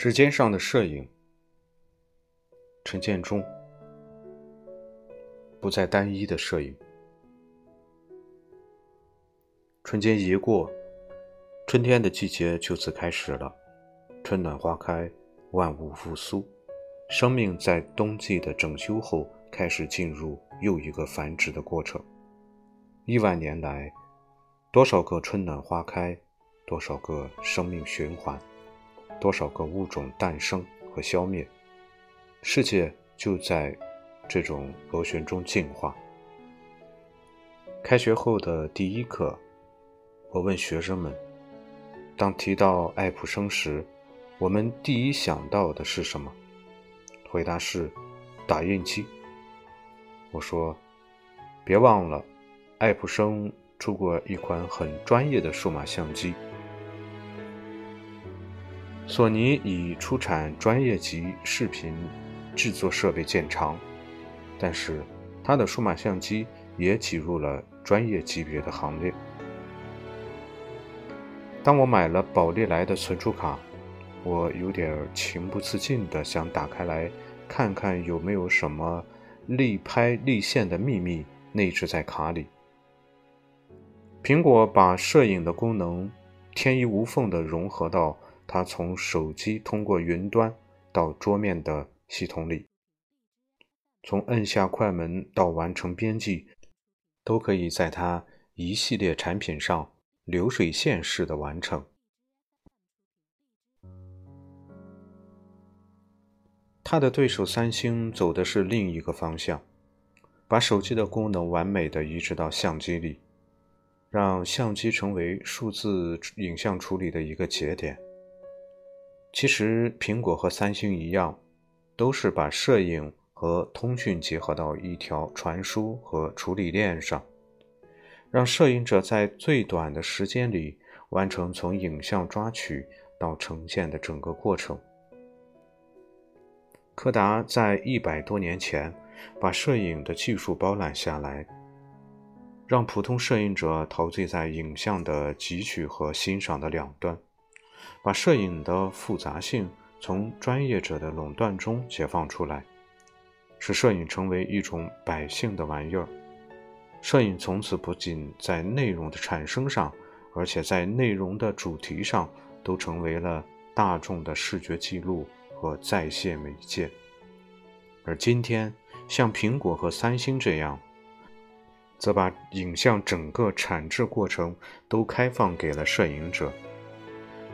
指尖上的摄影，陈建中。不再单一的摄影。春节一过，春天的季节就此开始了。春暖花开，万物复苏，生命在冬季的整修后，开始进入又一个繁殖的过程。亿万年来，多少个春暖花开，多少个生命循环，多少个物种诞生和消灭，世界就在这种螺旋中进化。开学后的第一课，我问学生们：当提到爱普生时，我们第一想到的是什么？回答是打印机。我说：别忘了，爱普生出过一款很专业的数码相机。索尼以出产专业级视频制作设备见长，但是它的数码相机也挤入了专业级别的行列。当我买了宝丽来的存储卡。我有点情不自禁地想打开来看看有没有什么立拍立现的秘密内置在卡里。苹果把摄影的功能天衣无缝地融合到它从手机通过云端到桌面的系统里，从按下快门到完成编辑，都可以在它一系列产品上流水线式的完成。他的对手三星走的是另一个方向，把手机的功能完美的移植到相机里，让相机成为数字影像处理的一个节点。其实，苹果和三星一样，都是把摄影和通讯结合到一条传输和处理链上，让摄影者在最短的时间里完成从影像抓取到呈现的整个过程。柯达在一百多年前把摄影的技术包揽下来，让普通摄影者陶醉在影像的汲取和欣赏的两端，把摄影的复杂性从专业者的垄断中解放出来，使摄影成为一种百姓的玩意儿。摄影从此不仅在内容的产生上，而且在内容的主题上都成为了大众的视觉记录。和在线媒介，而今天像苹果和三星这样，则把影像整个产制过程都开放给了摄影者，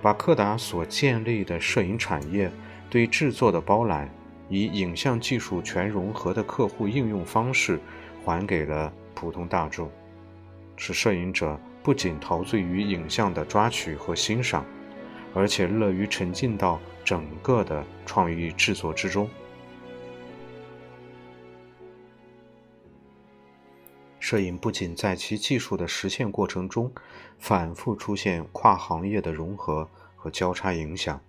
把柯达所建立的摄影产业对制作的包揽，以影像技术全融合的客户应用方式还给了普通大众，使摄影者不仅陶醉于影像的抓取和欣赏，而且乐于沉浸到。整个的创意制作之中，摄影不仅在其技术的实现过程中反复出现跨行业的融合和交叉影响，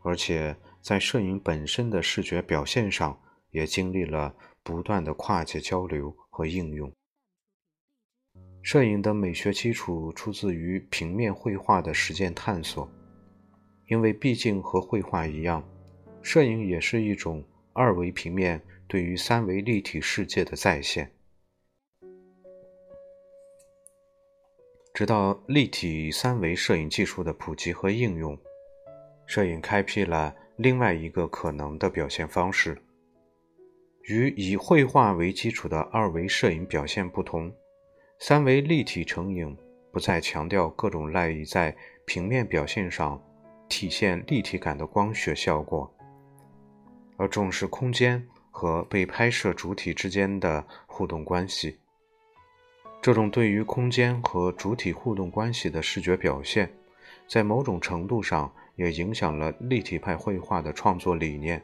而且在摄影本身的视觉表现上也经历了不断的跨界交流和应用。摄影的美学基础出自于平面绘画的实践探索。因为毕竟和绘画一样，摄影也是一种二维平面对于三维立体世界的再现。直到立体三维摄影技术的普及和应用，摄影开辟了另外一个可能的表现方式。与以绘画为基础的二维摄影表现不同，三维立体成影不再强调各种赖以在平面表现上。体现立体感的光学效果，而重视空间和被拍摄主体之间的互动关系。这种对于空间和主体互动关系的视觉表现，在某种程度上也影响了立体派绘画的创作理念，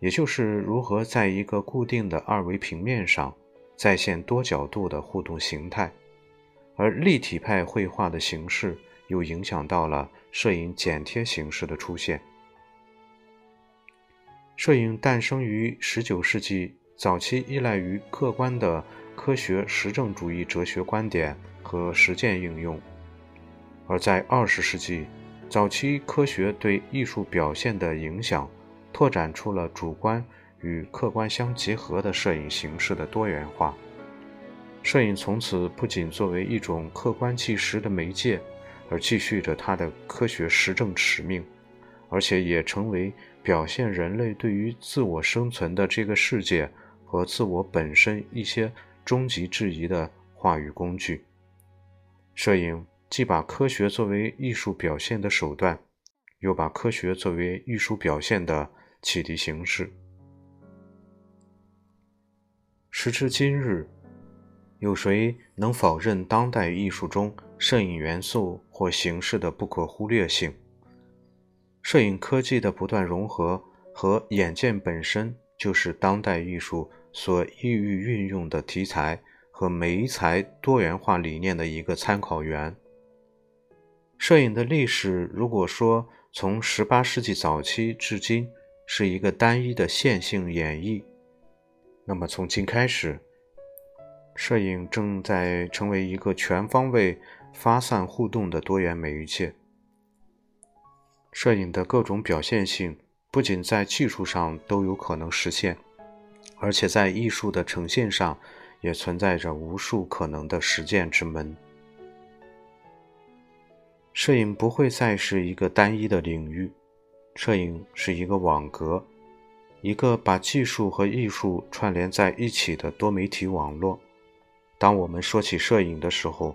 也就是如何在一个固定的二维平面上再现多角度的互动形态。而立体派绘画的形式。又影响到了摄影剪贴形式的出现。摄影诞生于19世纪早期，依赖于客观的科学实证主义哲学观点和实践应用；而在20世纪，早期科学对艺术表现的影响，拓展出了主观与客观相结合的摄影形式的多元化。摄影从此不仅作为一种客观纪实的媒介，而继续着它的科学实证使命，而且也成为表现人类对于自我生存的这个世界和自我本身一些终极质疑的话语工具。摄影既把科学作为艺术表现的手段，又把科学作为艺术表现的启迪形式。时至今日。有谁能否认当代艺术中摄影元素或形式的不可忽略性？摄影科技的不断融合和眼见本身就是当代艺术所意欲运用的题材和媒材多元化理念的一个参考源。摄影的历史，如果说从18世纪早期至今是一个单一的线性演绎，那么从今开始。摄影正在成为一个全方位发散互动的多元媒介。摄影的各种表现性不仅在技术上都有可能实现，而且在艺术的呈现上也存在着无数可能的实践之门。摄影不会再是一个单一的领域，摄影是一个网格，一个把技术和艺术串联在一起的多媒体网络。当我们说起摄影的时候，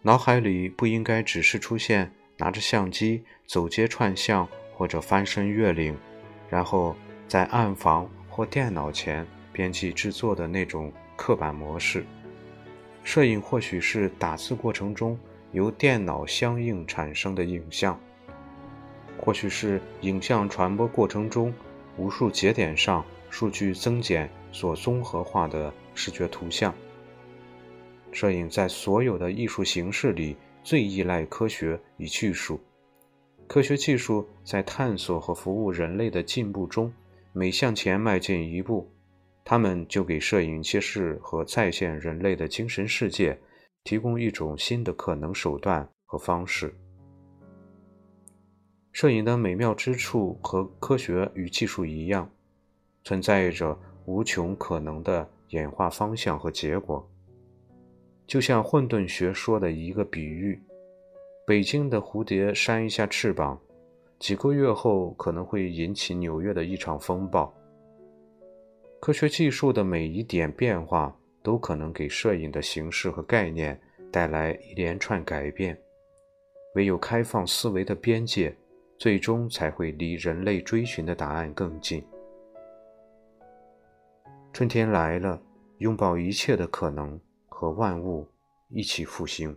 脑海里不应该只是出现拿着相机走街串巷或者翻山越岭，然后在暗房或电脑前编辑制作的那种刻板模式。摄影或许是打字过程中由电脑相应产生的影像，或许是影像传播过程中无数节点上数据增减所综合化的视觉图像。摄影在所有的艺术形式里最依赖科学与技术。科学技术在探索和服务人类的进步中，每向前迈进一步，他们就给摄影揭示和再现人类的精神世界，提供一种新的可能手段和方式。摄影的美妙之处和科学与技术一样，存在着无穷可能的演化方向和结果。就像混沌学说的一个比喻，北京的蝴蝶扇一下翅膀，几个月后可能会引起纽约的一场风暴。科学技术的每一点变化，都可能给摄影的形式和概念带来一连串改变。唯有开放思维的边界，最终才会离人类追寻的答案更近。春天来了，拥抱一切的可能。和万物一起复兴。